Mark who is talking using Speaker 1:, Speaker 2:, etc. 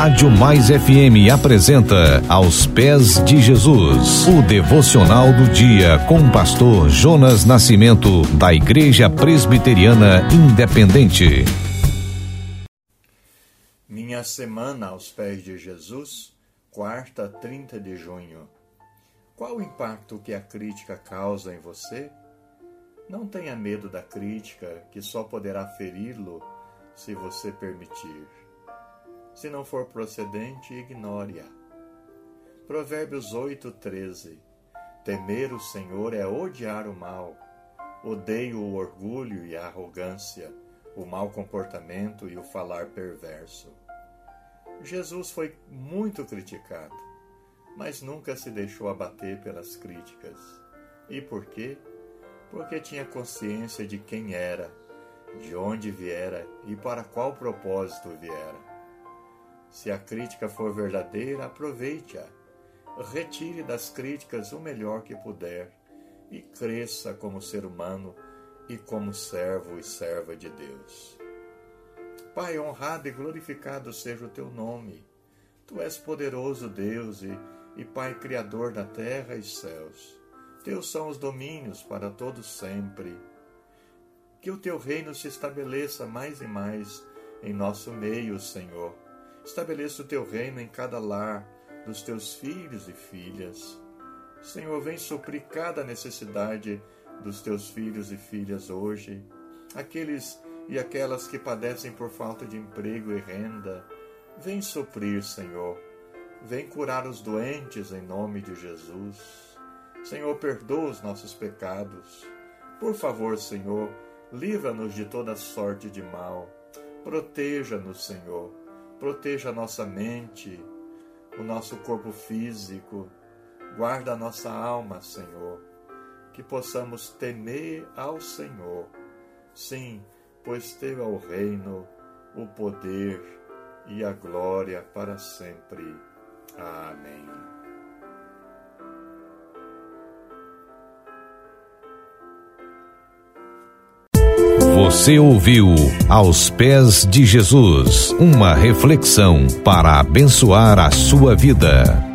Speaker 1: Rádio Mais FM apresenta Aos Pés de Jesus, o devocional do dia com o pastor Jonas Nascimento, da Igreja Presbiteriana Independente.
Speaker 2: Minha semana aos pés de Jesus, quarta, 30 de junho. Qual o impacto que a crítica causa em você? Não tenha medo da crítica, que só poderá feri-lo se você permitir. Se não for procedente, ignore-a. Provérbios 8, 13. Temer o Senhor é odiar o mal. Odeio o orgulho e a arrogância, o mau comportamento e o falar perverso. Jesus foi muito criticado, mas nunca se deixou abater pelas críticas. E por quê? Porque tinha consciência de quem era, de onde viera e para qual propósito viera. Se a crítica for verdadeira, aproveite-a. Retire das críticas o melhor que puder e cresça como ser humano e como servo e serva de Deus. Pai, honrado e glorificado seja o teu nome. Tu és poderoso Deus e, e Pai Criador da terra e céus. Teus são os domínios para todos sempre. Que o teu reino se estabeleça mais e mais em nosso meio, Senhor. Estabeleça o teu reino em cada lar dos teus filhos e filhas. Senhor, vem suprir cada necessidade dos teus filhos e filhas hoje. Aqueles e aquelas que padecem por falta de emprego e renda. Vem suprir, Senhor. Vem curar os doentes em nome de Jesus. Senhor, perdoa os nossos pecados. Por favor, Senhor, livra-nos de toda sorte de mal. Proteja-nos, Senhor. Proteja a nossa mente, o nosso corpo físico. Guarda a nossa alma, Senhor. Que possamos temer ao Senhor. Sim, pois teu é o reino, o poder e a glória para sempre. Amém.
Speaker 1: Você ouviu Aos Pés de Jesus uma reflexão para abençoar a sua vida.